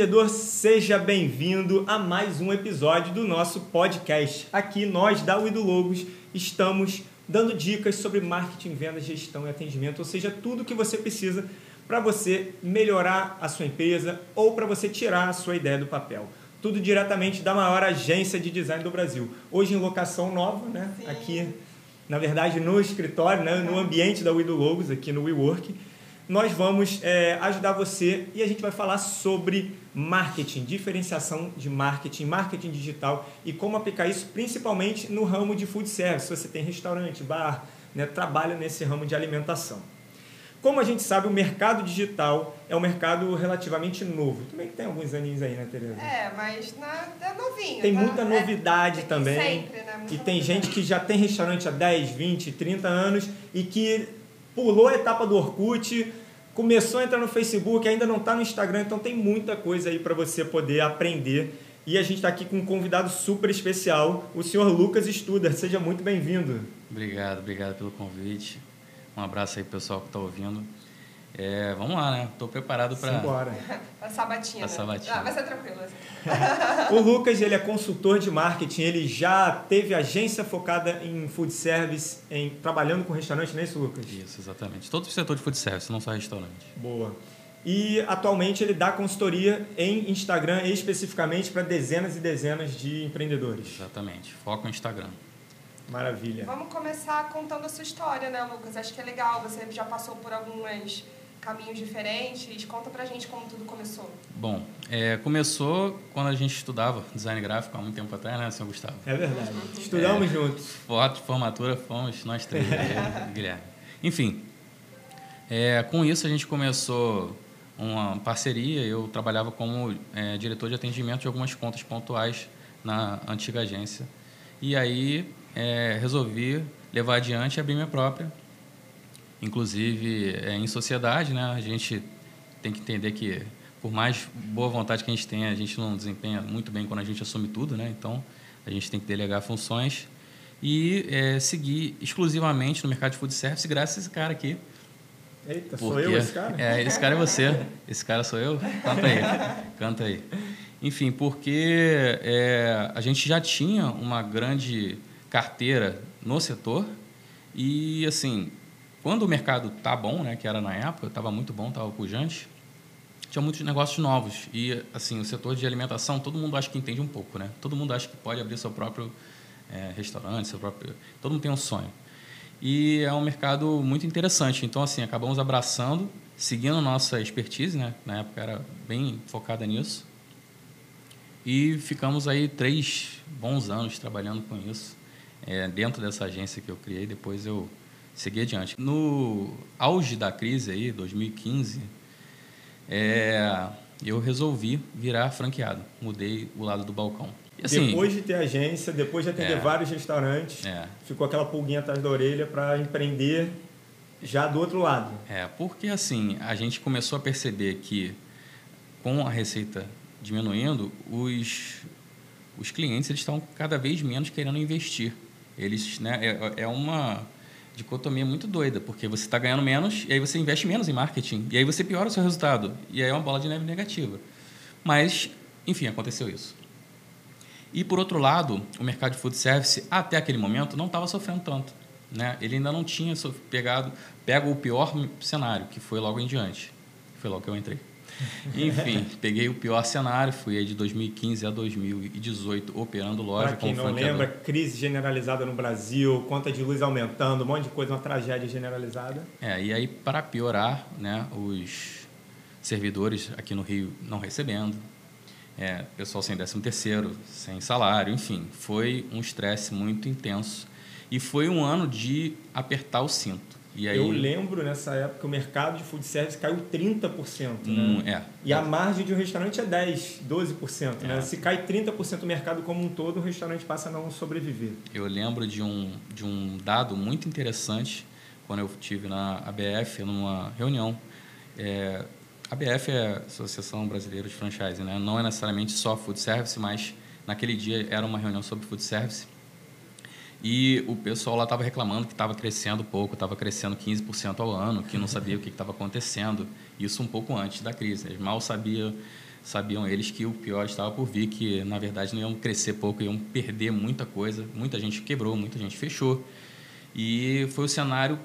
empreendedor, seja bem-vindo a mais um episódio do nosso podcast. Aqui nós da Wido Logos estamos dando dicas sobre marketing, vendas, gestão e atendimento, ou seja, tudo que você precisa para você melhorar a sua empresa ou para você tirar a sua ideia do papel. Tudo diretamente da maior agência de design do Brasil. Hoje em locação nova, né? Sim. Aqui, na verdade, no escritório, né? no ambiente da Wido Logos, aqui no WeWork nós vamos é, ajudar você e a gente vai falar sobre marketing, diferenciação de marketing, marketing digital e como aplicar isso principalmente no ramo de food service. Se você tem restaurante, bar, né, trabalha nesse ramo de alimentação. Como a gente sabe, o mercado digital é um mercado relativamente novo. Também tem alguns aninhos aí, né, Tereza? É, mas na, é novinho. Tem tá? muita É, novidade tem também. Sempre, né? Muita E tem novidade. gente que já tem restaurante há 10, 20, 30 anos e que pulou a etapa do Orkut, começou a entrar no Facebook, ainda não está no Instagram, então tem muita coisa aí para você poder aprender. E a gente está aqui com um convidado super especial, o senhor Lucas Studer. Seja muito bem-vindo. Obrigado, obrigado pelo convite. Um abraço aí pessoal que está ouvindo. É, vamos lá, né? Estou preparado para. Simbora. A sabatina. A sabatina. Ah, vai ser tranquilo. O Lucas, ele é consultor de marketing, ele já teve agência focada em food service, em trabalhando com restaurante, não é isso, Lucas? Isso, exatamente. Todo o setor de food service, não só restaurante. Boa. E atualmente ele dá consultoria em Instagram, especificamente para dezenas e dezenas de empreendedores. Exatamente. Foco no Instagram. Maravilha. Vamos começar contando a sua história, né, Lucas? Acho que é legal. Você já passou por alguns caminhos diferentes. Conta pra gente como tudo começou. Bom, é, começou quando a gente estudava design gráfico há muito tempo atrás, né, senhor Gustavo? É verdade. Estudamos juntos. Foto de formatura fomos nós três, o Guilherme. Enfim, é, com isso a gente começou uma parceria. Eu trabalhava como é, diretor de atendimento de algumas contas pontuais na antiga agência. E aí é, resolvi levar adiante e abrir minha própria. Inclusive, é, em sociedade, né, a gente tem que entender que, por mais boa vontade que a gente tenha, a gente não desempenha muito bem quando a gente assume tudo. Né? Então, a gente tem que delegar funções e é, seguir exclusivamente no mercado de food service graças a esse cara aqui. Eita, sou Porque- eu esse cara? É, esse cara é você. Esse cara sou eu? Canta aí. Canta aí. Enfim, porque é, a gente já tinha uma grande carteira no setor e, assim, quando o mercado tá bom, né, que era na época, estava muito bom, estava pujante, tinha muitos negócios novos. E, assim, o setor de alimentação, todo mundo acha que entende um pouco, né? Todo mundo acha que pode abrir seu próprio é, restaurante, seu próprio... Todo mundo tem um sonho. E é um mercado muito interessante. Então, assim, acabamos abraçando, seguindo nossa expertise, né? Na época era bem focada nisso. E ficamos aí três bons anos trabalhando com isso, é, dentro dessa agência que eu criei. Depois eu segui adiante. No auge da crise aí, 2015, é, eu resolvi virar franqueado. Mudei o lado do balcão. E, assim, depois de ter agência, depois de atender É. vários restaurantes, É. ficou aquela pulguinha atrás da orelha para empreender já do outro lado. É, porque assim, a gente começou a perceber que com a receita diminuindo, os, os clientes eles estão cada vez menos querendo investir. Eles, né, é, é uma dicotomia muito doida, porque você está ganhando menos e aí você investe menos em marketing e aí você piora o seu resultado e aí é uma bola de neve negativa. Mas, enfim, aconteceu isso. E por outro lado, o mercado de food service até aquele momento não estava sofrendo tanto, né? Ele ainda não tinha pegado pego o pior cenário, que foi logo em diante. Foi logo que eu entrei. Enfim, peguei o pior cenário, fui aí de 2015 a 2018 operando loja Para quem não franqueador. lembra, crise generalizada no Brasil, conta de luz aumentando, um monte de coisa, uma tragédia generalizada. É, e aí para piorar, né, os servidores aqui no Rio não recebendo, é, pessoal sem décimo terceiro, sem salário, enfim, foi um estresse muito intenso e foi um ano de apertar o cinto. Aí, Eu lembro nessa época o mercado de food service caiu 30%. Hum, né? é. E a margem de um restaurante é 10, 12%. Né? É. Se cai 30% do mercado como um todo, o restaurante passa a não sobreviver. Eu lembro de um, de um dado muito interessante quando eu tive na ABF, numa reunião. É, a ABF é a Associação Brasileira de Franchise, né? não é necessariamente só food service, mas naquele dia era uma reunião sobre food service. E o pessoal lá estava reclamando que estava crescendo pouco, estava crescendo 15% ao ano, que não sabia o que estava acontecendo. Isso um pouco antes da crise. Eles mal sabiam sabiam eles que o pior estava por vir, que na verdade não iam crescer pouco, iam perder muita coisa. Muita gente quebrou, muita gente fechou. E foi o cenário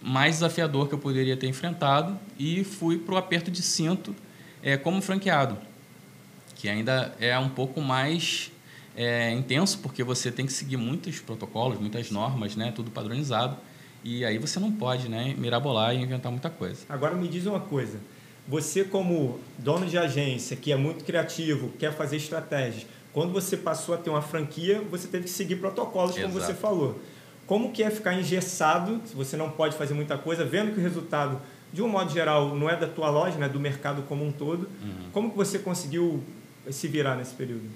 mais desafiador que eu poderia ter enfrentado e fui para o aperto de cinto é, como franqueado, que ainda é um pouco mais é, intenso, porque você tem que seguir muitos protocolos, muitas normas, né, tudo padronizado. E aí você não pode né, mirabolar e inventar muita coisa. Agora me diz uma coisa. Você, como dono de agência, que é muito criativo, quer fazer estratégias, quando você passou a ter uma franquia, você teve que seguir protocolos, como você falou. Como que é ficar engessado, se você não pode fazer muita coisa, vendo que o resultado, de um modo geral, não é da tua loja, né, do mercado como um todo. Uhum. Como que você conseguiu se virar nesse período?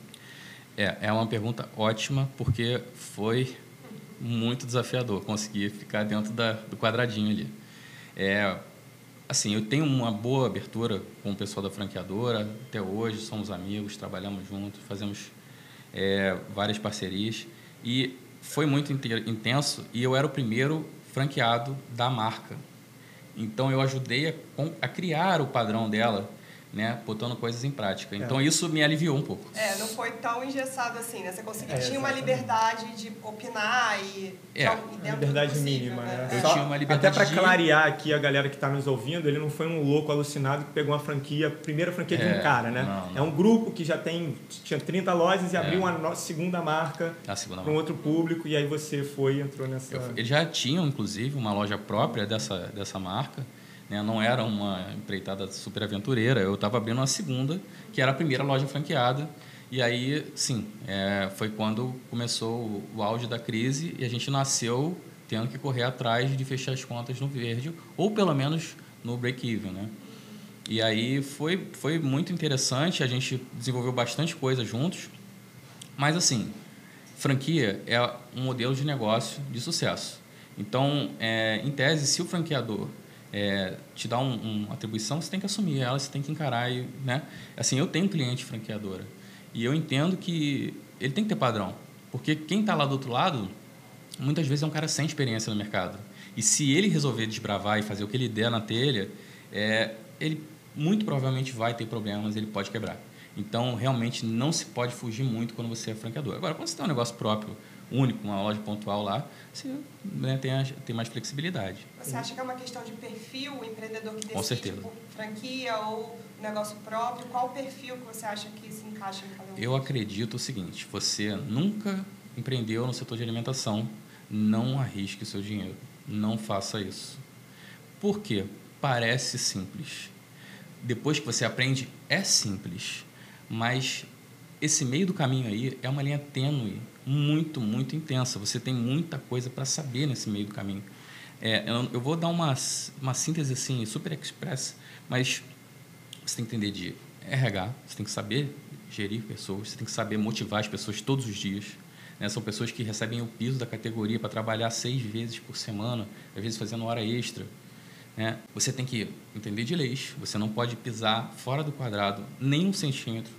É, é uma pergunta ótima, porque foi muito desafiador conseguir ficar dentro da, do quadradinho ali. É, assim, eu tenho uma boa abertura com o pessoal da franqueadora, até hoje somos amigos, trabalhamos juntos, fazemos é, várias parcerias e foi muito intenso e eu era o primeiro franqueado da marca. Então eu ajudei a, a criar o padrão dela né, botando coisas em prática. É. Então isso me aliviou um pouco. É, não foi tão engessado assim, né? Você conseguia, é, tinha uma liberdade de opinar e é. de, liberdade possível, mínima, né? né? Eu Só, tinha uma liberdade até para de... clarear aqui a galera que está nos ouvindo, ele não foi um louco alucinado que pegou uma franquia, primeira franquia de um é, cara, né? Não, não. É um grupo que já tem tinha 30 lojas e é. abriu uma segunda marca para um outro público e aí você foi e entrou nessa. Eu, eles já tinham inclusive uma loja própria dessa dessa marca né? Não era uma empreitada super aventureira. Eu estava abrindo uma segunda, que era a primeira loja franqueada. E aí, sim, é, foi quando começou o, o auge da crise e a gente nasceu tendo que correr atrás de fechar as contas no verde, ou pelo menos no break-even, né? E aí foi, foi muito interessante, a gente desenvolveu bastante coisa juntos, mas assim, franquia é um modelo de negócio de sucesso. Então, é, em tese, se o franqueador é, te dá um, uma atribuição, você tem que assumir ela, você tem que encarar. E, né? Assim, eu tenho cliente franqueadora e eu entendo que ele tem que ter padrão, porque quem está lá do outro lado, muitas vezes é um cara sem experiência no mercado. E se ele resolver desbravar e fazer o que ele der na telha, é, ele muito provavelmente vai ter problemas, ele pode quebrar. Então, realmente, não se pode fugir muito quando você é franqueador. Agora, quando você tem um negócio próprio, único, uma loja pontual lá, você né, tem, a, tem mais flexibilidade. Você acha que é uma questão de perfil, o empreendedor que decide por franquia ou negócio próprio? Qual o perfil que você acha que se encaixa em cada um? Eu acredito o seguinte, você nunca empreendeu no setor de alimentação, não arrisque o seu dinheiro. Não faça isso. Por quê? Parece simples. Depois que você aprende, é simples. Mas esse meio do caminho aí é uma linha tênue muito, muito intensa. Você tem muita coisa para saber nesse meio do caminho. É, eu, eu, vou dar uma, uma síntese assim, super express, mas você tem que entender de RH, você tem que saber gerir pessoas, você tem que saber motivar as pessoas todos os dias. Né? São pessoas que recebem o piso da categoria para trabalhar seis vezes por semana, às vezes fazendo hora extra. Né? Você tem que entender de leis, você não pode pisar fora do quadrado nem um centímetro.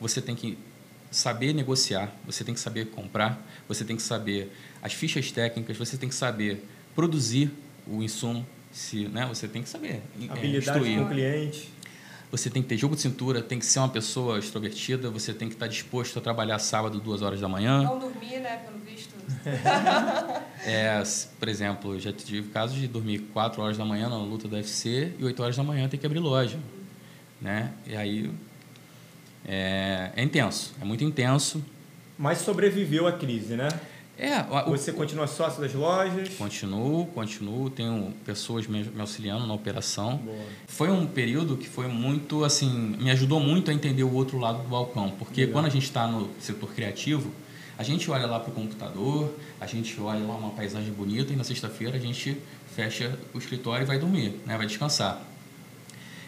Você tem que saber negociar, você tem que saber comprar, você tem que saber as fichas técnicas, você tem que saber produzir o insumo, se, né, você tem que saber é, habilidade instruir. com o cliente. Você tem que ter jogo de cintura, tem que ser uma pessoa extrovertida, você tem que estar disposto a trabalhar sábado duas horas da manhã. Não dormir, né, pelo visto. é, por exemplo, já tive casos de dormir quatro horas da manhã na luta do UFC e oito horas da manhã tem que abrir loja, né? E aí é, é intenso, é muito intenso. Mas sobreviveu à crise, né? É, o, Você continua sócio das lojas? Continuo, continuo. Tenho pessoas me, me auxiliando na operação. Boa. Foi um período que foi muito, assim, me ajudou muito a entender o outro lado do balcão. Porque Legal. quando a gente está no setor criativo, a gente olha lá para o computador, a gente olha lá uma paisagem bonita e na sexta-feira a gente fecha o escritório e vai dormir, né? vai descansar.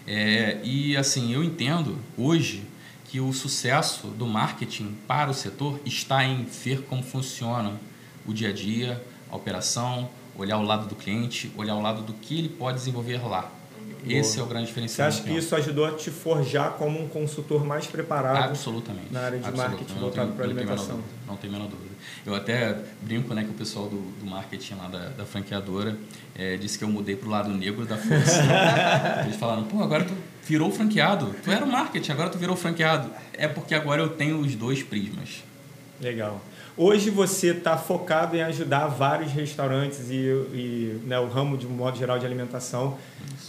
É, e assim, eu entendo hoje que o sucesso do marketing para o setor está em ver como funciona o dia a dia, a operação, olhar o lado do cliente, olhar o lado do que ele pode desenvolver lá. Boa. Esse é o grande diferencial. Você acha que isso ajudou a te forjar como um consultor mais preparado Absolutamente. na área de marketing voltado para a alimentação? Não tem a menor dúvida. Eu até brinco né, que o pessoal do, do marketing lá da, da franqueadora é, disse que eu mudei para o lado negro da força. Eles falaram, pô, agora tu virou franqueado. Tu era o marketing, agora tu virou franqueado. É porque agora eu tenho os dois prismas. Legal. Hoje você está focado em ajudar vários restaurantes e, e né, o ramo de um modo geral de alimentação.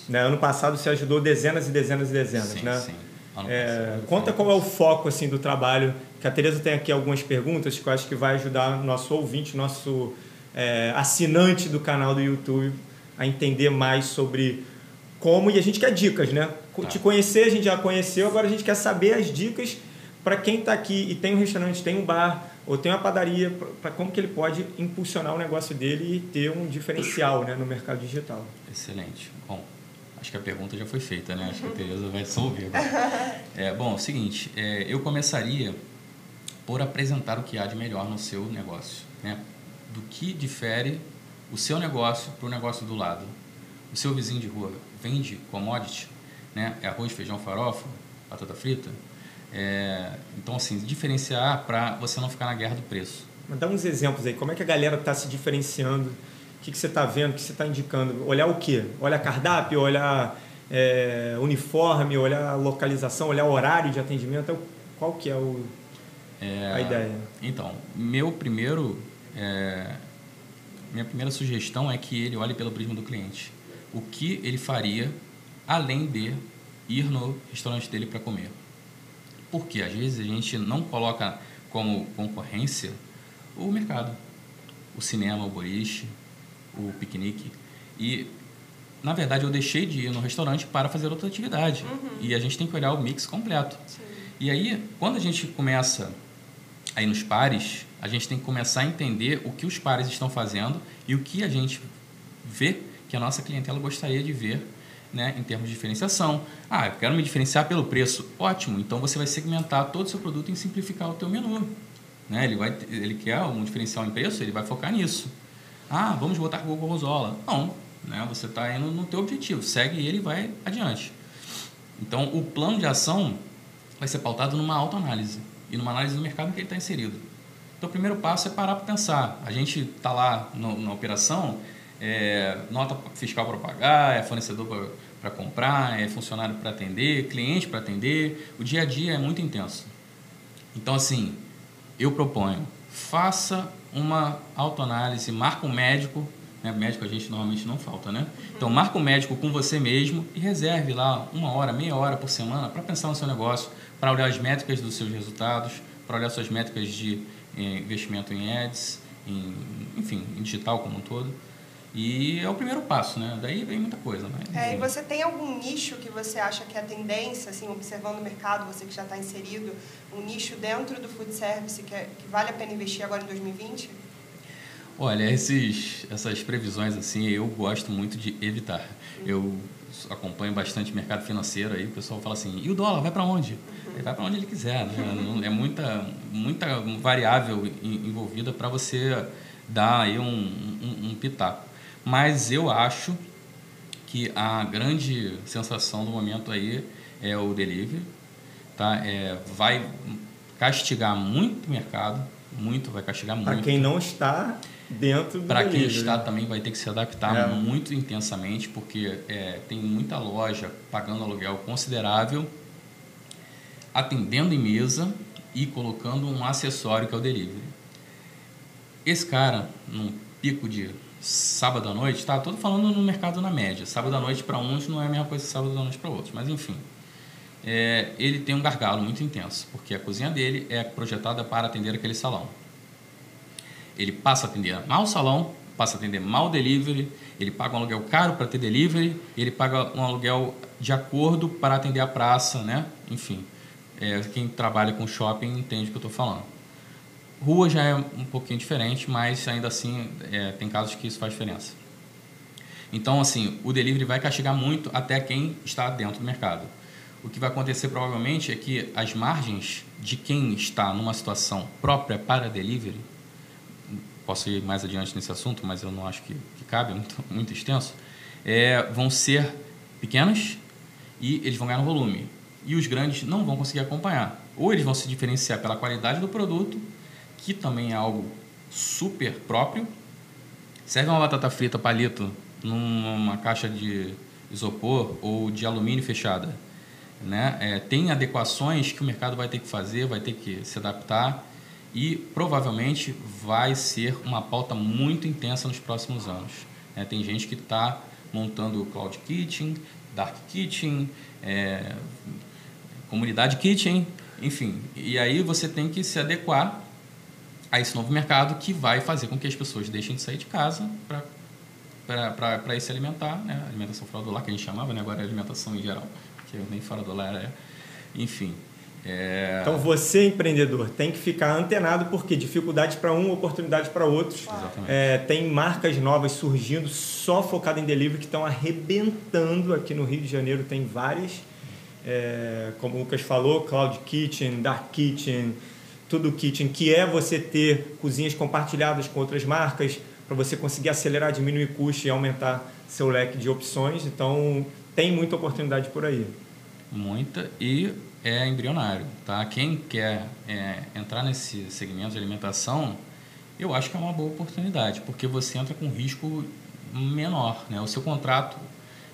Né? Ano passado você ajudou dezenas e dezenas e dezenas, sim, né? Sim. É, conta qual é o foco assim do trabalho. Que a Tereza tem aqui algumas perguntas que eu acho que vai ajudar nosso ouvinte, nosso é, assinante do canal do YouTube a entender mais sobre como e a gente quer dicas, né? Tá. Te conhecer a gente já conheceu, agora a gente quer saber as dicas para quem está aqui e tem um restaurante, tem um bar ou tem uma padaria, para como que ele pode impulsionar o negócio dele e ter um diferencial né, no mercado digital. Excelente. Bom, acho que a pergunta já foi feita, né? Acho que a Tereza vai resolver agora. É, bom, é o seguinte, é, eu começaria por apresentar o que há de melhor no seu negócio, né? Do que difere o seu negócio para o negócio do lado. O seu vizinho de rua vende commodity, né? É arroz, feijão, farofa, batata frita, é, então, assim, diferenciar para você não ficar na guerra do preço. Mas dá uns exemplos aí. Como é que a galera está se diferenciando? O que, que você está vendo? O que você está indicando? Olhar o quê? Olhar cardápio? Olhar é, uniforme? Olhar localização? Olhar horário de atendimento? Qual que é, o, é, a ideia? Então, meu primeiro... É, minha primeira sugestão é que ele olhe pelo prisma do cliente. O que ele faria além de ir no restaurante dele para comer? Porque às vezes a gente não coloca como concorrência o mercado, o cinema, o boliche, o piquenique. E, na verdade, eu deixei de ir no restaurante para fazer outra atividade. Uhum. E a gente tem que olhar o mix completo. Sim. E aí, quando a gente começa aí nos pares, a gente tem que começar a entender o que os pares estão fazendo e o que a gente vê que a nossa clientela gostaria de ver né, em termos de diferenciação. Ah, eu quero me diferenciar pelo preço. Ótimo, então você vai segmentar todo o seu produto e simplificar o teu menu. Né? Ele, vai, ele quer um diferencial em preço, ele vai focar nisso. Ah, vamos botar gorgonzola. Não, né? você está indo no teu objetivo, segue ele e vai adiante. Então, o plano de ação vai ser pautado numa autoanálise e numa análise do mercado em que ele está inserido. Então, o primeiro passo é parar para pensar. A gente está lá no, na operação é nota fiscal para pagar, é fornecedor para comprar, é funcionário para atender, cliente para atender. O dia a dia é muito intenso. Então, assim, eu proponho, faça uma autoanálise, marca um médico, né? médico a gente normalmente não falta, né? Então, marca um médico com você mesmo e reserve lá uma hora, meia hora por semana para pensar no seu negócio, para olhar as métricas dos seus resultados, para olhar suas métricas de eh, investimento em ads, em, enfim, em digital como um todo e é o primeiro passo, né? Daí vem muita coisa. Né? É, e você tem algum nicho que você acha que é a tendência, assim, observando o mercado, você que já está inserido, um nicho dentro do food service que, é, que vale a pena investir agora em 2020? Olha, esses, essas previsões assim eu gosto muito de evitar. Eu acompanho bastante mercado financeiro aí, o pessoal fala assim, e o dólar vai para onde? Uhum. Ele vai para onde ele quiser, né? É muita, muita variável envolvida para você dar aí um, um, um pitaco. Mas eu acho que a grande sensação do momento aí é o delivery, tá? É, vai castigar muito o mercado, muito, vai castigar muito. Para quem não está dentro do Para quem está também vai ter que se adaptar é. muito intensamente, porque é, tem muita loja pagando aluguel considerável, atendendo em mesa e colocando um acessório que é o delivery. Esse cara, num pico de sábado à noite, tá? Todo falando no mercado na média. Sábado à noite para uns não é a mesma coisa que sábado à noite para outros, mas enfim. É, ele tem um gargalo muito intenso, porque a cozinha dele é projetada para atender aquele salão. Ele passa a atender mal o salão, passa a atender mal o delivery, ele paga um aluguel caro para ter delivery, ele paga um aluguel de acordo para atender a praça, né? Enfim, é, quem trabalha com shopping entende o que eu estou falando. Rua já é um pouquinho diferente, mas ainda assim é, tem casos que isso faz diferença. Então, assim, o delivery vai castigar muito até quem está dentro do mercado. O que vai acontecer provavelmente é que as margens de quem está numa situação própria para delivery, posso ir mais adiante nesse assunto, mas eu não acho que, que cabe, é muito, muito extenso, é, vão ser pequenas e eles vão ganhar no volume. E os grandes não vão conseguir acompanhar. Ou eles vão se diferenciar pela qualidade do produto, que também é algo super próprio. Serve uma batata frita palito numa caixa de isopor ou de alumínio fechada. Né? É, tem adequações que o mercado vai ter que fazer, vai ter que se adaptar e provavelmente vai ser uma pauta muito intensa nos próximos anos. É, tem gente que está montando Cloud Kitchen, Dark Kitchen, é, Comunidade Kitchen, enfim. E aí você tem que se adequar a esse novo mercado que vai fazer com que as pessoas deixem de sair de casa para ir se alimentar, né? alimentação fora do lar, que a gente chamava, né? agora é alimentação em geral, que nem fora do lar é. Enfim. É... Então você, empreendedor, tem que ficar antenado, porque dificuldades para um, oportunidades para outros. É, tem marcas novas surgindo só focadas em delivery que estão arrebentando aqui no Rio de Janeiro, tem várias. É, como o Lucas falou, Cloud Kitchen, Dark Kitchen, tudo kitchen, que é você ter cozinhas compartilhadas com outras marcas, para você conseguir acelerar, diminuir custo e aumentar seu leque de opções. Então, tem muita oportunidade por aí. Muita e é embrionário, tá? Quem quer é, entrar nesse segmento de alimentação, eu acho que é uma boa oportunidade, porque você entra com risco menor, né? O seu contrato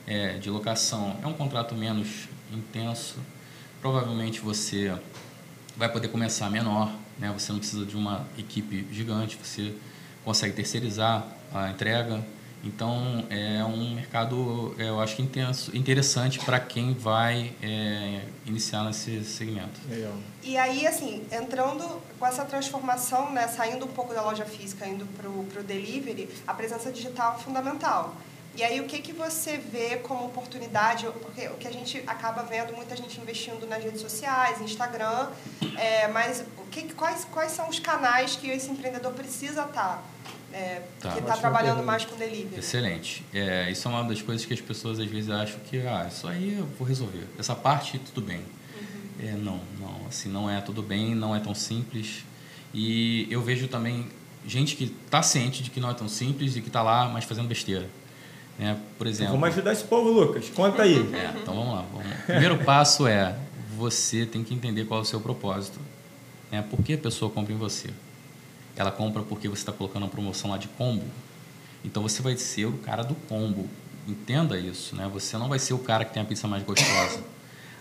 é, de locação é um contrato menos intenso, provavelmente você vai poder começar menor, né? Você não precisa de uma equipe gigante, você consegue terceirizar a entrega. Então é um mercado, é, eu acho que intenso, interessante para quem vai é, iniciar nesse segmento. Legal. E aí, assim, entrando com essa transformação, né, saindo um pouco da loja física, indo para o delivery, a presença digital é fundamental. E aí, o que, que você vê como oportunidade? Porque o que a gente acaba vendo, muita gente investindo nas redes sociais, Instagram, é, mas o que, quais, quais são os canais que esse empreendedor precisa estar? Tá, é, tá. Que está trabalhando mais com delivery. Excelente. É, isso é uma das coisas que as pessoas às vezes acham que ah, isso aí eu vou resolver. Essa parte, tudo bem. Uhum. É, não, não, assim, não é tudo bem, não é tão simples. E eu vejo também gente que está ciente de que não é tão simples e que está lá, mas fazendo besteira. Né? Por exemplo. Então vamos ajudar esse povo, Lucas. Conta aí. É, então vamos lá, vamos lá. O primeiro passo é você tem que entender qual é o seu propósito. Né? Por que a pessoa compra em você? Ela compra porque você está colocando uma promoção lá de combo. Então você vai ser o cara do combo. Entenda isso, né? Você não vai ser o cara que tem a pizza mais gostosa.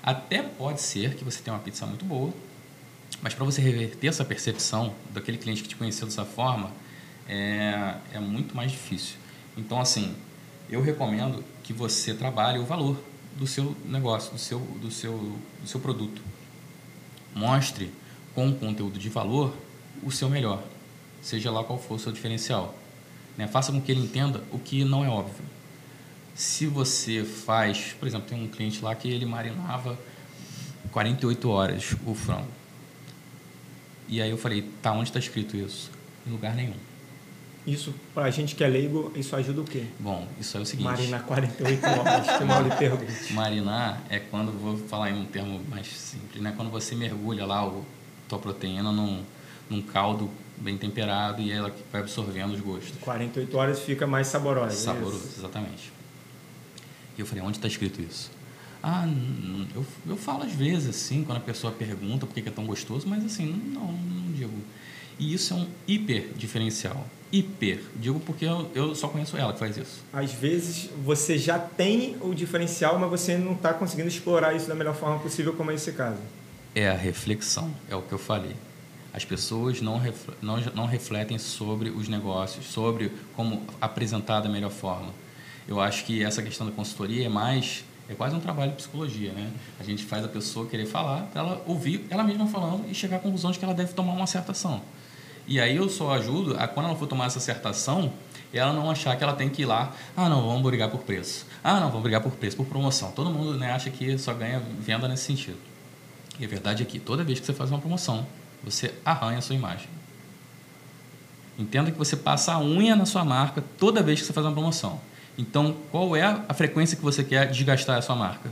Até pode ser que você tenha uma pizza muito boa, mas para você reverter essa percepção daquele cliente que te conheceu dessa forma, é, é muito mais difícil. Então, assim, eu recomendo que você trabalhe o valor do seu negócio, do seu, do seu, do seu produto. Mostre com conteúdo de valor o seu melhor, seja lá qual for o seu diferencial. Né? Faça com que ele entenda o que não é óbvio. Se você faz, por exemplo, tem um cliente lá que ele marinava 48 horas o frango. E aí eu falei, tá, onde está escrito isso? Em lugar nenhum. Isso, para a gente que é leigo, isso ajuda o quê? Bom, isso é o seguinte... Marinar 48 horas, que mal lhe pergunte. Marinar é quando, vou falar em um termo mais simples, né? quando você mergulha lá o, tua proteína num, num caldo bem temperado e ela vai absorvendo os gostos. 48 horas fica mais saborosa. É Saboroso, é exatamente. E eu falei, onde está escrito isso? Ah, eu, eu falo às vezes, assim, quando a pessoa pergunta por que é tão gostoso, mas assim, não, não digo. E isso é um hiper diferencial hiper. Digo porque eu, eu só conheço ela que faz isso. Às vezes você já tem o diferencial, mas você não está conseguindo explorar isso da melhor forma possível, como é esse caso. É a reflexão, é o que eu falei. As pessoas não, não, não refletem sobre os negócios, sobre como apresentar da melhor forma. Eu acho que essa questão da consultoria é mais é quase um trabalho de psicologia, né? A gente faz a pessoa querer falar, ela ouvir ela mesma falando e chegar à conclusão de que ela deve tomar uma certa ação. E aí eu só ajudo a quando ela for tomar essa acertação, ela não achar que ela tem que ir lá, ah não, vamos brigar por preço. Ah não, vamos brigar por preço, por promoção. Todo mundo né, acha que só ganha venda nesse sentido. E a verdade é que toda vez que você faz uma promoção, você arranha a sua imagem. Entenda que você passa a unha na sua marca toda vez que você faz uma promoção. Então, qual é a frequência que você quer desgastar a sua marca?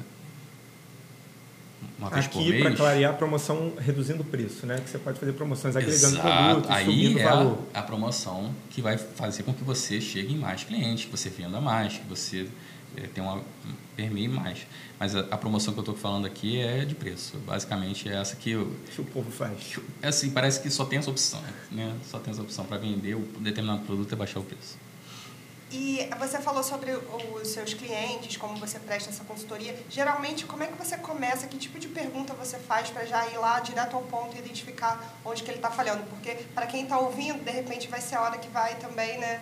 Uma vez Aqui, para clarear, a promoção reduzindo o preço, né? Que você pode fazer promoções agregando produtos, Aí subindo é valor. A, promoção que vai fazer com que você chegue em mais clientes, que você venda mais, que você é, tenha uma permeie mais. Mas a, a, promoção que eu estou falando aqui é de preço. Basicamente é essa que, eu, que o povo faz. É assim, parece que só tem essa opção, né? Só tem essa opção para vender um determinado produto e baixar o preço. E você falou sobre os seus clientes, como você presta essa consultoria. Geralmente, como é que você começa? Que tipo de pergunta você faz para já ir lá direto ao ponto e identificar onde que ele está falhando? Porque para quem está ouvindo, de repente vai ser a hora que vai também, né,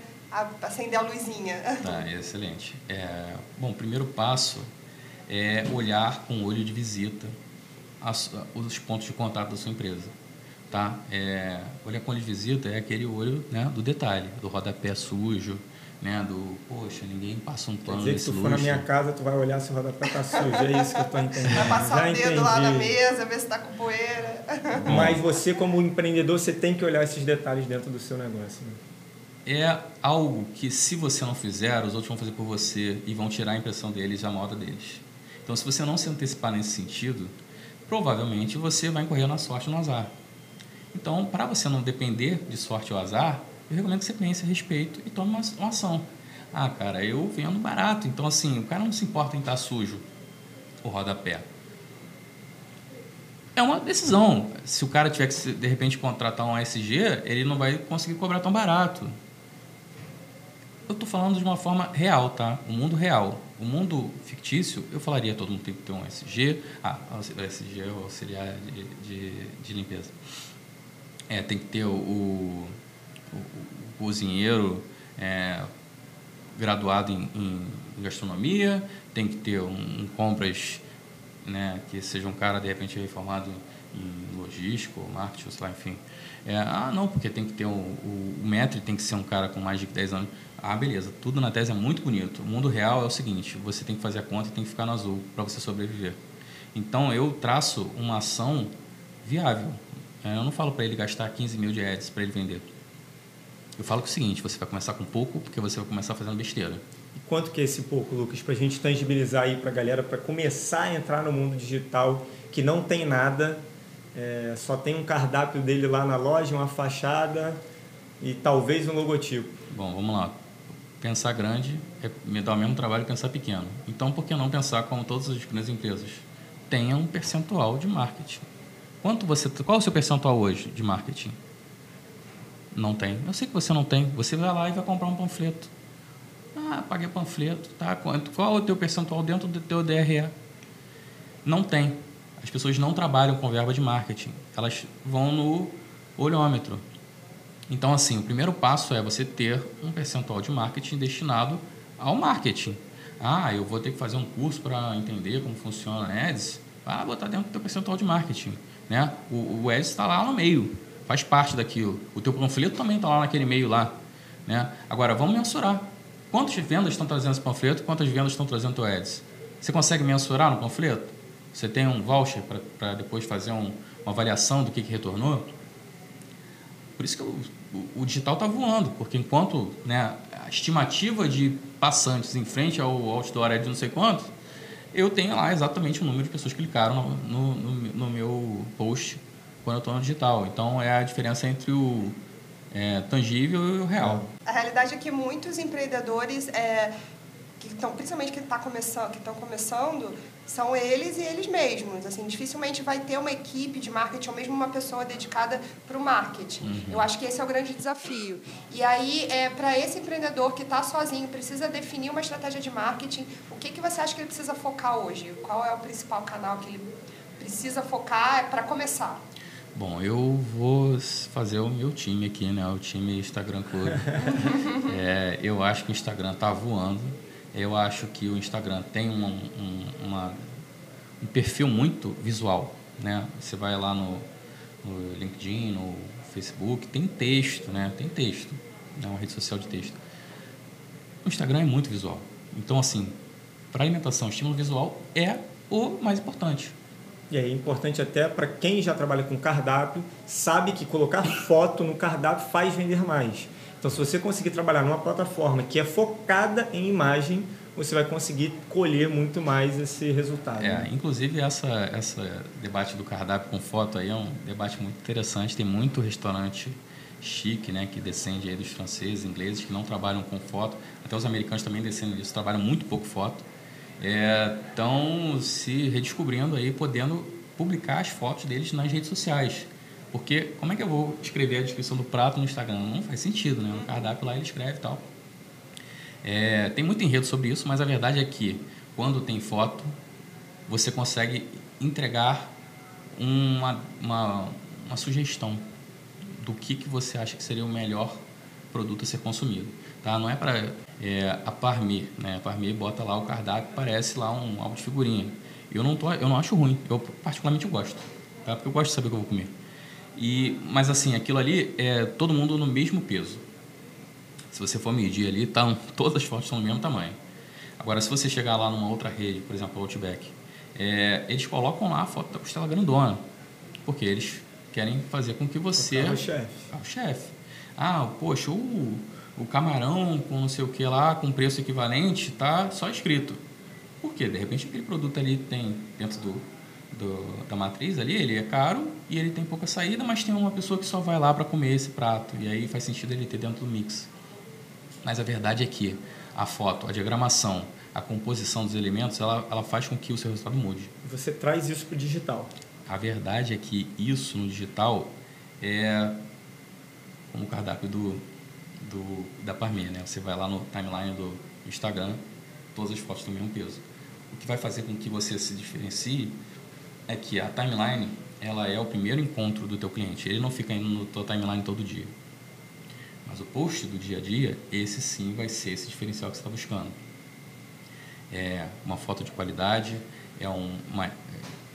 acender a luzinha. Tá, excelente. É, bom, primeiro passo é olhar com o olho de visita os pontos de contato da sua empresa. Tá? É, olhar com olho de visita é aquele olho né, do detalhe, do rodapé sujo, né? Do, poxa, ninguém passa um pano Quer dizer que se tu for na minha casa, tu vai olhar se o rodapé tá sujo. É isso que eu tô entendendo. Vai passar Já o dedo entendi. lá na mesa, ver se tá com poeira. Mas você, como empreendedor, você tem que olhar esses detalhes dentro do seu negócio. Né? É algo que, se você não fizer, os outros vão fazer por você e vão tirar a impressão deles, a moda deles. Então, se você não se antecipar nesse sentido, provavelmente você vai incorrer na sorte no azar. Então, para você não depender de sorte ou azar, eu recomendo que você pense a respeito e tome uma, uma ação. Ah, cara, eu vendo barato, então assim, o cara não se importa em estar sujo o rodapé. É uma decisão. Se o cara tiver que, de repente, contratar um ASG, ele não vai conseguir cobrar tão barato. Eu estou falando de uma forma real, tá? O mundo real. O mundo fictício, eu falaria todo mundo tem que ter um SG. Ah, o SG é o auxiliar de, de, de limpeza. É, tem que ter o, o, o cozinheiro é, graduado em, em, gastronomia, tem que ter um, um compras né, que seja um cara, de repente, formado em logística ou marketing, sei lá, enfim. É, ah, não, porque tem que ter o, o, o metro tem que ser um cara com mais de 10 anos. Ah, beleza, tudo na tese é muito bonito. O mundo real é o seguinte, você tem que fazer a conta e tem que ficar no azul para você sobreviver. Então, eu traço uma ação viável. É, eu não falo para ele gastar 15 mil de ads para ele vender. Eu falo que é o seguinte, você vai começar com pouco porque você vai começar fazendo besteira. E quanto que é esse pouco, Lucas, para a gente tangibilizar aí para a galera, para começar a entrar no mundo digital que não tem nada, é, só tem um cardápio dele lá na loja, uma fachada e talvez um logotipo. Bom, vamos lá. Pensar grande é me dá o mesmo trabalho que pensar pequeno. Então, por que não pensar como todas as pequenas empresas? Tenha um percentual de marketing. Quanto você, qual é o seu percentual hoje de marketing? Não tem. Eu sei que você não tem. Você vai lá e vai comprar um panfleto. Ah, paguei panfleto. Tá? Qual é o teu percentual dentro do teu DRE? Não tem. As pessoas não trabalham com verba de marketing. Elas vão no olhômetro. Então, assim, o primeiro passo é você ter um percentual de marketing destinado ao marketing. Ah, eu vou ter que fazer um curso para entender como funciona a Ads. Ah, botar dentro do teu percentual de marketing. Né? O, o Ads está lá no meio faz parte daquilo. O teu panfleto também está lá naquele meio lá. Né? Agora, vamos mensurar. Quantas vendas estão trazendo esse panfleto quantas vendas estão trazendo o ads? Você consegue mensurar no panfleto? Você tem um voucher para depois fazer um, uma avaliação do que, que retornou? Por isso que o, o, digital está voando, porque enquanto né, a estimativa de passantes em frente ao outdoor é de não sei quanto, eu tenho lá exatamente o número de pessoas que clicaram no, no, no meu post quando eu estou no digital. Então é a diferença entre o é, tangível e o real. A realidade é que muitos empreendedores, é, que estão, principalmente que tá começando, que estão começando, são eles e eles mesmos. Assim, dificilmente vai ter uma equipe de marketing ou mesmo uma pessoa dedicada para o marketing. Uhum. Eu acho que esse é o grande desafio. E aí, é, para esse empreendedor que está sozinho, precisa definir uma estratégia de marketing, o que, que você acha que ele precisa focar hoje? Qual é o principal canal que ele precisa focar para começar? Bom, eu vou fazer o meu time aqui, né? O time Instagram Club. é, eu acho que o Instagram está voando. Eu acho que o Instagram tem um, um, uma, um perfil muito visual, né? Você vai lá no, no LinkedIn, no Facebook, tem texto, né? Tem texto. É uma rede social de texto. O Instagram é muito visual. Então, assim, para alimentação, estímulo visual é o mais importante. E é importante até para quem já trabalha com cardápio, sabe que colocar foto no cardápio faz vender mais. Então, se você conseguir trabalhar numa plataforma que é focada em imagem, você vai conseguir colher muito mais esse resultado. É, inclusive essa essa debate do cardápio com foto aí é um debate muito interessante. Tem muito restaurante chique, né, que descende aí dos franceses, ingleses que não trabalham com foto. Até os americanos também descendem disso, trabalham muito pouco foto estão é, se redescobrindo aí, podendo publicar as fotos deles nas redes sociais. Porque como é que eu vou escrever a descrição do prato no Instagram? Não faz sentido, né? No cardápio lá ele escreve e tal. É, tem muito enredo sobre isso, mas a verdade é que quando tem foto, você consegue entregar uma, uma, uma sugestão do que, que você acha que seria o melhor produto a ser consumido. Tá? Não é para é, a Parmi, né? A Parmi bota lá o cardápio, parece lá um álbum de figurinha. Eu não, tô, eu não acho ruim, eu particularmente gosto, tá? porque eu gosto de saber o que eu vou comer. E, mas assim, aquilo ali é todo mundo no mesmo peso. Se você for medir ali, tá, todas as fotos estão no mesmo tamanho. Agora, se você chegar lá numa outra rede, por exemplo, o Outback, é, eles colocam lá a foto da costela grandona, porque eles querem fazer com que você... O chefe O chefe. Ah, poxa, o, o camarão com não sei o que lá, com preço equivalente, tá só escrito. Por quê? De repente aquele produto ali tem dentro do, do, da matriz ali, ele é caro e ele tem pouca saída, mas tem uma pessoa que só vai lá para comer esse prato. E aí faz sentido ele ter dentro do mix. Mas a verdade é que a foto, a diagramação, a composição dos elementos, ela, ela faz com que o seu resultado mude. Você traz isso para o digital. A verdade é que isso no digital é como o cardápio do, do, da Parmeia, né? Você vai lá no timeline do Instagram, todas as fotos têm o mesmo peso. O que vai fazer com que você se diferencie é que a timeline ela é o primeiro encontro do teu cliente. Ele não fica indo no teu timeline todo dia. Mas o post do dia a dia, esse sim vai ser esse diferencial que você está buscando. É uma foto de qualidade, é um, uma,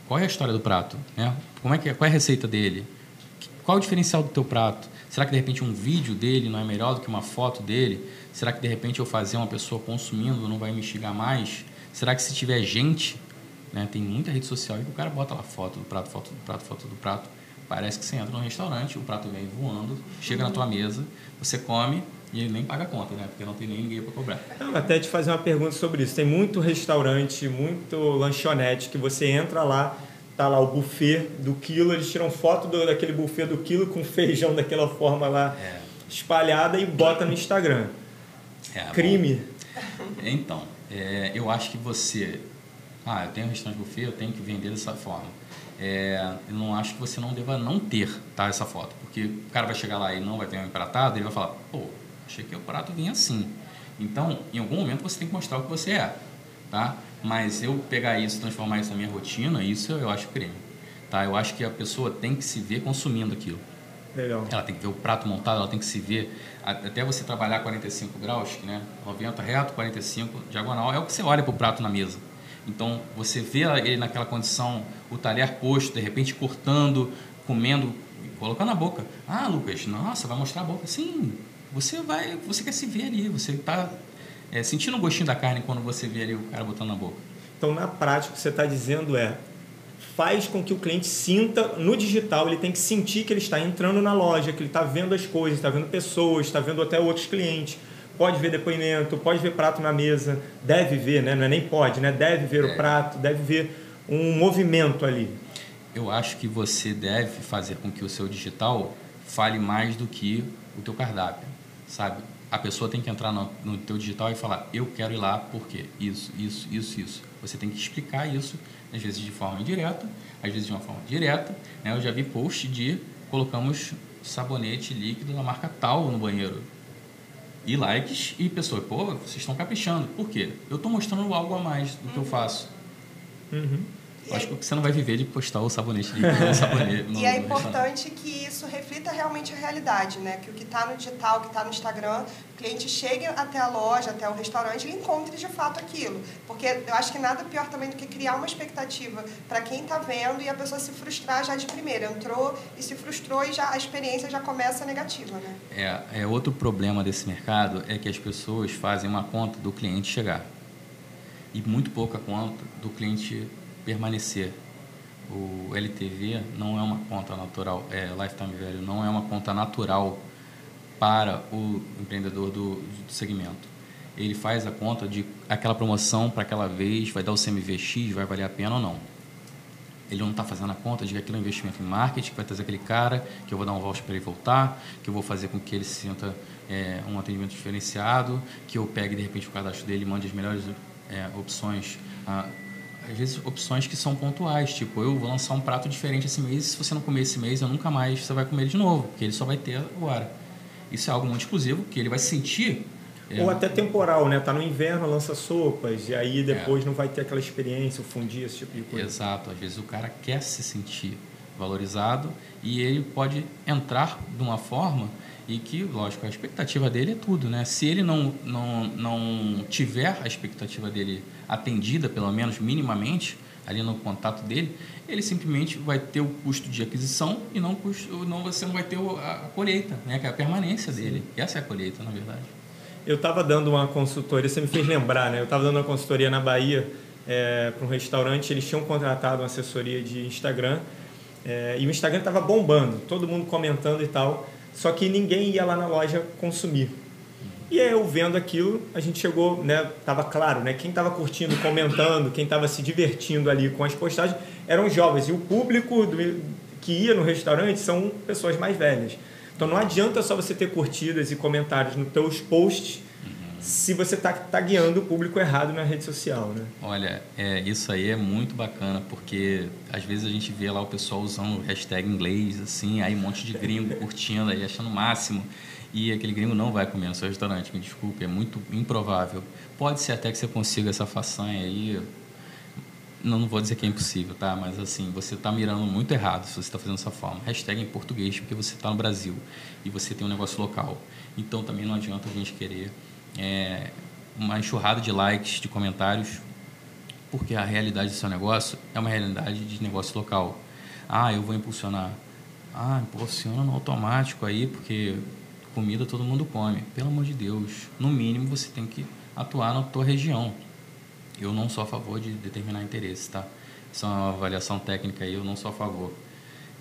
qual é a história do prato, né? Como é que é, qual é a receita dele? Qual é o diferencial do teu prato? Será que de repente um vídeo dele não é melhor do que uma foto dele? Será que de repente eu fazer uma pessoa consumindo não vai me instigar mais? Será que se tiver gente, né, tem muita rede social e o cara bota lá foto do prato, foto do prato, foto do prato. Parece que você entra num restaurante, o prato vem voando, chega na tua mesa, você come e ele nem paga a conta, né? Porque não tem nem ninguém para cobrar. Não, até te fazer uma pergunta sobre isso. Tem muito restaurante, muito lanchonete que você entra lá, tá lá o buffet do quilo, eles tiram foto do, daquele buffet do quilo com feijão daquela forma lá é. espalhada e bota no Instagram. É, Crime. Bom, então, é, eu acho que você. Ah, eu tenho um restaurante buffet, eu tenho que vender dessa forma. É, eu não acho que você não deva não ter tá, essa foto. Porque o cara vai chegar lá e não vai ver um empratado, ele vai falar, pô, achei que o prato vinha assim. Então, em algum momento você tem que mostrar o que você é. Tá? Mas eu pegar isso, transformar isso na minha rotina, isso eu acho crime. Tá? Eu acho que a pessoa tem que se ver consumindo aquilo. Legal. Ela tem que ver o prato montado, ela tem que se ver. Até você trabalhar 45 graus, né? 90 reto, 45 diagonal, é o que você olha para o prato na mesa. Então, você vê ele naquela condição, o talher posto, de repente cortando, comendo, colocando na boca. Ah, Lucas, nossa, vai mostrar a boca. Sim, você vai, você quer se ver ali, você está é, sentindo o gostinho da carne quando você vê ali o cara botando na boca. Então, na prática, o que você está dizendo é faz com que o cliente sinta no digital, ele tem que sentir que ele está entrando na loja, que ele está vendo as coisas, está vendo pessoas, está vendo até outros clientes. Pode ver depoimento, pode ver prato na mesa, deve ver, né? não é nem pode, né? deve ver é. o prato, deve ver um movimento ali. Eu acho que você deve fazer com que o seu digital fale mais do que o teu cardápio, sabe? A pessoa tem que entrar no, no teu digital e falar, eu quero ir lá porque isso, isso, isso, isso. Você tem que explicar isso, às vezes de forma indireta, às vezes de uma forma direta. Né? Eu já vi post de colocamos sabonete líquido da marca tal no banheiro. E likes e pessoas, pô, vocês estão caprichando. Por quê? Eu estou mostrando algo a mais do que eu faço. Uhum. Acho que você não vai viver de postar o sabonete líquido sabonete. e é importante que isso reflita realmente a realidade, né? Que o que está no digital, o que está no Instagram, o cliente chegue até a loja, até o restaurante e encontre de fato aquilo. Porque eu acho que nada pior também do que criar uma expectativa para quem está vendo e a pessoa se frustrar já de primeira. Entrou e se frustrou e já a experiência já começa negativa, né? É, é outro problema desse mercado é que as pessoas fazem uma conta do cliente chegar e muito pouca conta do cliente permanecer. O LTV não é uma conta natural, é lifetime value, não é uma conta natural para o empreendedor do, do segmento. Ele faz a conta de aquela promoção para aquela vez, vai dar o CMVX, vai valer a pena ou não. Ele não está fazendo a conta de que aquele é investimento em marketing, que vai trazer aquele cara, que eu vou dar um voucher para ele voltar, que eu vou fazer com que ele se sinta é, um atendimento diferenciado, que eu pegue de repente o cadastro dele e mande as melhores é, opções ah, às vezes, opções que são pontuais. Tipo, eu vou lançar um prato diferente esse mês, se você não comer esse mês, eu nunca mais você vai comer de novo, porque ele só vai ter agora. Isso é algo muito exclusivo, que ele vai sentir É. Ou até temporal, né? Tá no inverno, lança sopas, e aí depois é. não vai ter aquela experiência, o fundir, esse tipo de coisa. Exato. Às vezes o cara quer se sentir valorizado e ele pode entrar de uma forma e que, lógico, a expectativa dele é tudo, né? Se ele não, não, não tiver a expectativa dele atendida, pelo menos minimamente, ali no contato dele, ele simplesmente vai ter o custo de aquisição e não, custo, não você não vai ter a colheita, né? que é a permanência Sim. dele. Essa é a colheita, na verdade. Eu estava dando uma consultoria, você me fez lembrar, né? Eu estava dando uma consultoria na Bahia é, para um restaurante, eles tinham contratado uma assessoria de Instagram é, e o Instagram estava bombando, todo mundo comentando e tal. Só que ninguém ia lá na loja consumir. E aí eu vendo aquilo, a gente chegou, né, tava claro, né, quem estava curtindo, comentando, quem estava se divertindo ali com as postagens eram jovens e o público do, que ia no restaurante são pessoas mais velhas. Então não adianta só você ter curtidas e comentários nos teus posts se você está tá guiando o público errado na rede social, né? Olha, é, isso aí é muito bacana, porque às vezes a gente vê lá o pessoal usando hashtag inglês, assim, aí um monte de gringo curtindo aí, achando o máximo, e aquele gringo não vai comer no seu restaurante, me desculpe, é muito improvável. Pode ser até que você consiga essa façanha aí, não, não vou dizer que é impossível, tá? Mas assim, você está mirando muito errado se você está fazendo dessa forma. Hashtag em português, porque você está no Brasil e você tem um negócio local. Então também não adianta a gente querer é, uma enxurrada de likes, de comentários, porque a realidade do seu negócio é uma realidade de negócio local. Ah, eu vou impulsionar. Ah, impulsiona no automático aí, porque comida todo mundo come. Pelo amor de Deus, no mínimo você tem que atuar na tua região. Eu não sou a favor de determinar interesses, tá? Isso é uma avaliação técnica aí, eu não sou a favor.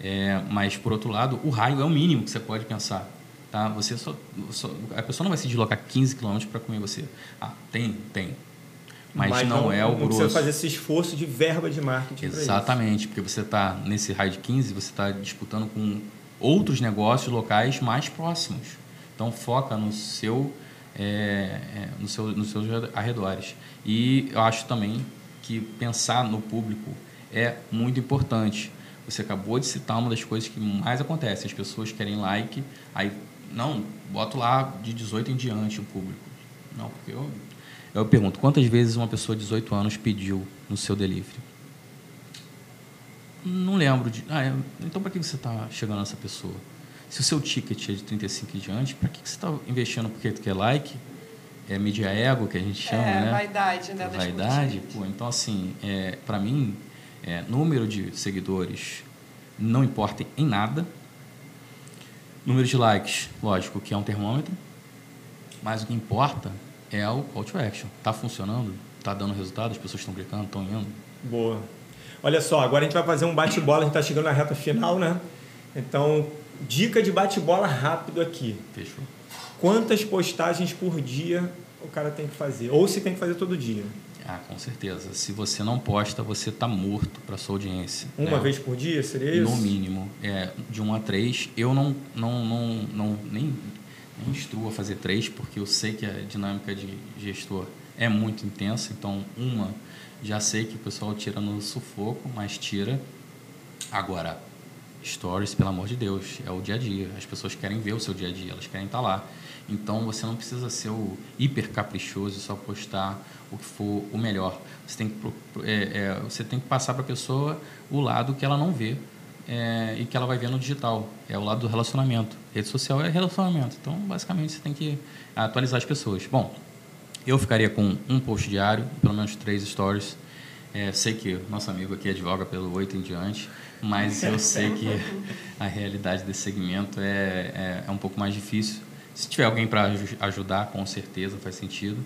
É, mas, por outro lado, o raio é o mínimo que você pode pensar. Tá? Você só, só, a pessoa não vai se deslocar 15 km para comer você. Ah, tem? Tem. Mas, Mas não, não, é o não grosso. Você fazer esse esforço de verba de marketing. Exatamente, porque você está nesse raio de 15, você está disputando com outros negócios locais mais próximos. Então foca no seu, é, é, no seu, nos seus arredores. E eu acho também que pensar no público é muito importante. Você acabou de citar uma das coisas que mais acontece. As pessoas querem like, aí não, boto lá de 18 em diante o público. Não, porque eu, eu pergunto, quantas vezes uma pessoa de 18 anos pediu no seu delivery? Não lembro de. Ah, é, então para que você está chegando nessa pessoa? Se o seu ticket é de 35 em diante, para que você está investindo porque tu quer like? É mídia ego que a gente chama, é, né? Vaidade, né? Vaidade. Pô, então, assim, é, para mim, é, número de seguidores não importa em nada. Número de likes, lógico, que é um termômetro, mas o que importa é o call to action. Está funcionando? Está dando resultado? As pessoas estão clicando, estão indo? Boa. Olha só, agora a gente vai fazer um bate-bola, a gente está chegando na reta final, né? Então, dica de bate-bola rápido aqui. Fechou. Quantas postagens por dia o cara tem que fazer? Ou se tem que fazer todo dia? Ah, com certeza. Se você não posta, você está morto para sua audiência. Uma né? vez por dia, seria isso? No mínimo. É, de um a três. Eu não, não, não, não nem, nem instruo a fazer três, porque eu sei que a dinâmica de gestor é muito intensa. Então, uma, já sei que o pessoal tira no sufoco, mas tira. Agora, stories, pelo amor de Deus, é o dia a dia. As pessoas querem ver o seu dia a dia, elas querem estar tá lá. Então, você não precisa ser o hiper caprichoso e só postar o que for o melhor. Você tem que, é, é, você tem que passar para a pessoa o lado que ela não vê é, e que ela vai ver no digital. É o lado do relacionamento. Rede social é relacionamento. Então, basicamente, você tem que atualizar as pessoas. Bom, eu ficaria com um post diário, pelo menos três stories. É, sei que nosso amigo aqui advoga pelo oito em diante, mas eu sei que a realidade desse segmento é, é, é um pouco mais difícil. Se tiver alguém para ajudar, com certeza faz sentido.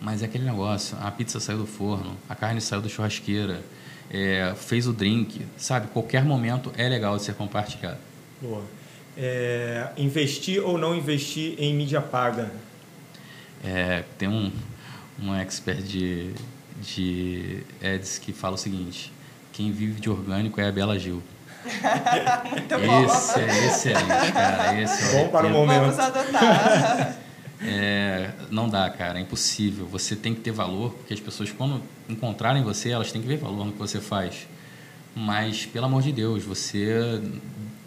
Mas é aquele negócio, a pizza saiu do forno, a carne saiu da churrasqueira, é, fez o drink, sabe? Qualquer momento é legal de ser compartilhado. Boa. É, investir ou não investir em mídia paga? É, tem um, um expert de, de ads que fala o seguinte, quem vive de orgânico é a Bela Gil. Esse é excelente, cara. Esse é Bom para o momento. Vamos adotar. É, não dá, cara, é impossível. Você tem que ter valor, porque as pessoas, quando encontrarem você, elas têm que ver valor no que você faz. Mas, pelo amor de Deus, você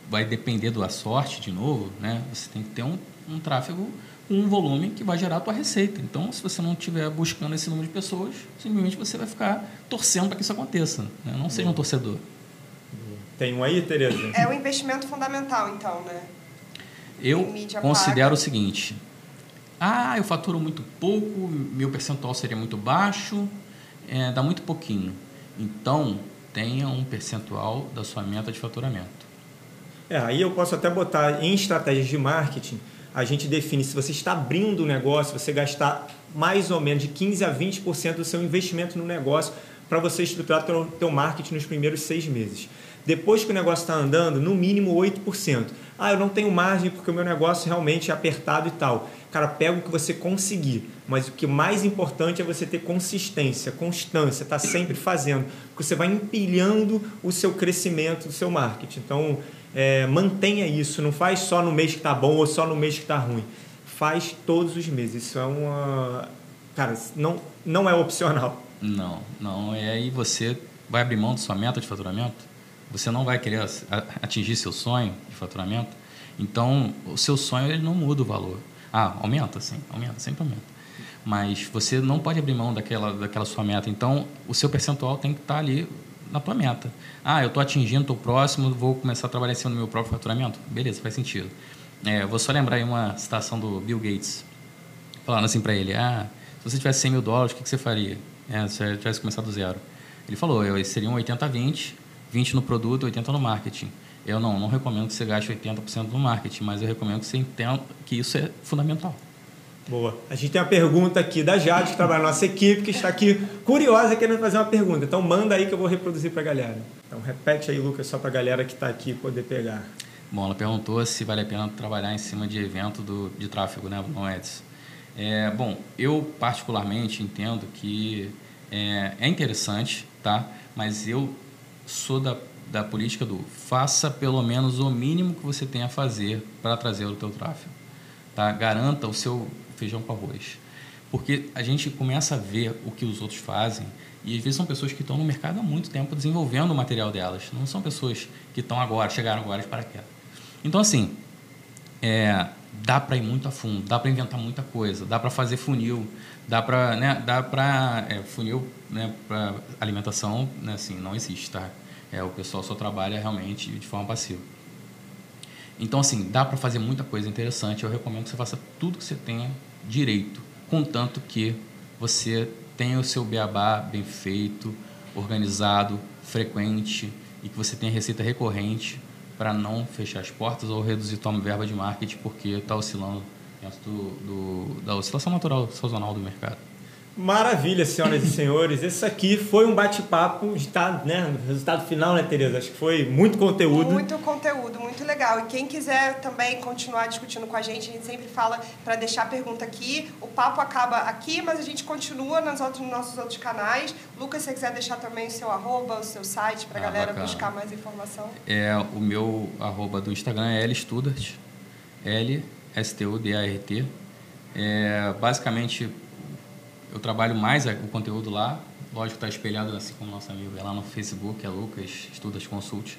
vai depender da sorte de novo, né? Você tem que ter um, um tráfego um volume que vai gerar a tua receita. Então, se você não estiver buscando esse número de pessoas, simplesmente você vai ficar torcendo para que isso aconteça. Né? Não seja um torcedor. Tem um aí, Tereza? É um investimento fundamental, então, né? Eu considero o seguinte: ah, eu faturo muito pouco, meu percentual seria muito baixo, é, dá muito pouquinho. Então, tenha um percentual da sua meta de faturamento. É, aí eu posso até botar em estratégias de marketing, a gente define se você está abrindo o negócio, você gastar mais ou menos de 15 a 20% do seu investimento no negócio para você estruturar o teu marketing nos primeiros seis meses. Depois que o negócio está andando, no mínimo 8%. Ah, eu não tenho margem porque o meu negócio realmente é apertado e tal. Cara, pega o que você conseguir. Mas o que mais importante é você ter consistência, constância, tá sempre fazendo. Porque você vai empilhando o seu crescimento do seu marketing. Então, é, mantenha isso. Não faz só no mês que está bom ou só no mês que está ruim. Faz todos os meses. Isso é uma. Cara, não, não é opcional. Não, não. E aí você vai abrir mão da sua meta de faturamento? Você não vai querer atingir seu sonho de faturamento? Então, o seu sonho ele não muda o valor. Ah, aumenta, sim, aumenta, sempre aumenta mas você não pode abrir mão daquela, daquela sua meta. Então, o seu percentual tem que estar ali na tua meta. Ah, eu estou atingindo, estou próximo, vou começar a trabalhar cima do meu próprio faturamento. Beleza, faz sentido. É, vou só lembrar aí uma citação do Bill Gates, falando assim para ele, ah, se você tivesse 100 mil dólares, o que, que você faria? É, se você tivesse começado do zero. Ele falou, eu, seriam 80-20, 20 no produto, 80 no marketing. Eu não, não recomendo que você gaste 80% no marketing, mas eu recomendo que você entenda que isso é fundamental. Boa. A gente tem uma pergunta aqui da Jade, que trabalha na nossa equipe, que está aqui curiosa querendo fazer uma pergunta. Então manda aí que eu vou reproduzir para a galera. Então repete aí, Lucas, só para a galera que está aqui poder pegar. Bom, ela perguntou se vale a pena trabalhar em cima de evento do, de tráfego, né, no Ads. É, bom, eu particularmente entendo que é, é interessante, tá? Mas eu sou da, da política do faça pelo menos o mínimo que você tem a fazer para trazer o teu tráfego. Tá? Garanta o seu feijão com arroz. Porque a gente começa a ver o que os outros fazem e às vezes são pessoas que estão no mercado há muito tempo desenvolvendo o material delas. Não são pessoas que estão agora, chegaram agora de paraquedas. Então, assim, é, dá para ir muito a fundo, dá para inventar muita coisa, dá para fazer funil, dá para, né, dá para é, funil, né, para alimentação, né, assim, não existe, tá? É, o pessoal só trabalha realmente de forma passiva. Então, assim, dá para fazer muita coisa interessante. Eu recomendo que você faça tudo que você tenha direito, contanto que você tenha o seu beabá bem feito, organizado, frequente e que você tenha receita recorrente para não fechar as portas ou reduzir tua verba de marketing porque está oscilando dentro do, do, da oscilação natural sazonal do mercado. Maravilha, senhoras e senhores. Esse aqui foi um bate-papo, está, né, resultado final, né, Tereza? Acho que foi muito conteúdo. Muito conteúdo, muito legal. E quem quiser também continuar discutindo com a gente, a gente sempre fala para deixar a pergunta aqui. O papo acaba aqui, mas a gente continua nos, outros, nos nossos outros canais. Lucas, se você quiser deixar também o seu arroba, o seu site para a ah, galera bacana. buscar mais informação. É, o meu arroba do Instagram é lstudart, L-S-T-U-D-A-R-T. É, basicamente eu trabalho mais o conteúdo lá. Lógico, está espelhado assim como nosso amigo é lá no Facebook, é Lucas Estudas Consult.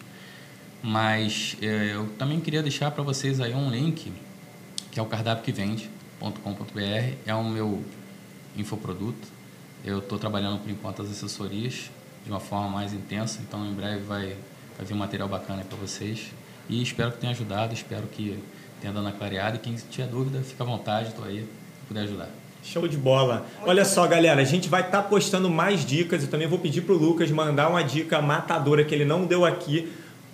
Mas é, eu também queria deixar para vocês aí um link, que é o cardápio que vende.com.br. É o meu infoproduto. Eu estou trabalhando por enquanto as assessorias de uma forma mais intensa, então em breve vai, vai vir um material bacana para vocês. E espero que tenha ajudado, espero que tenha dado uma clareada. E quem tiver dúvida, fica à vontade, estou aí para poder ajudar. Show de bola. Olha só, galera, a gente vai estar tá postando mais dicas. Eu também vou pedir para o Lucas mandar uma dica matadora que ele não deu aqui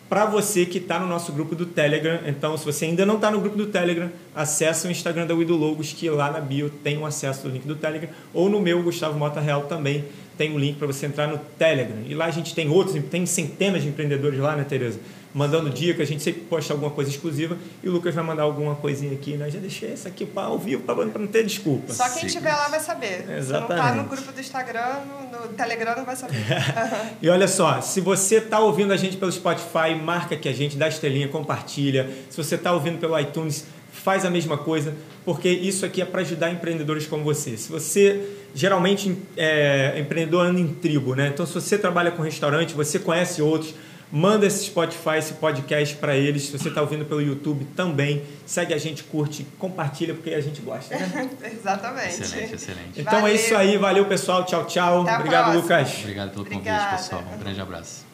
para você que está no nosso grupo do Telegram. Então, se você ainda não está no grupo do Telegram, acesse o Instagram da Wido Logos, que lá na bio tem o acesso do link do Telegram. Ou no meu, Gustavo Mota Real, também tem o um link para você entrar no Telegram. E lá a gente tem outros, tem centenas de empreendedores lá, né, Tereza? mandando dicas, a gente sempre posta alguma coisa exclusiva e o Lucas vai mandar alguma coisinha aqui, né? Já deixei isso aqui para ao vivo para não ter desculpa. Só quem estiver lá vai saber. Exatamente. Se não tá no grupo do Instagram, no, Telegram não vai saber. e olha só, se você está ouvindo a gente pelo Spotify, marca que a gente, dá estrelinha, compartilha. Se você está ouvindo pelo iTunes, faz a mesma coisa, porque isso aqui é para ajudar empreendedores como você. Se você geralmente é empreendedor anda em tribo, né? Então se você trabalha com restaurante, você conhece outros, Manda esse Spotify, esse podcast para eles. Se você está ouvindo pelo YouTube também, segue a gente, curte, compartilha, porque a gente gosta. Né? Exatamente. Excelente, excelente. Então é Valeu. isso aí. Valeu, pessoal. Tchau, tchau. Até Obrigado, próxima. Lucas. Obrigado pelo convite, Obrigada. pessoal. Um grande abraço.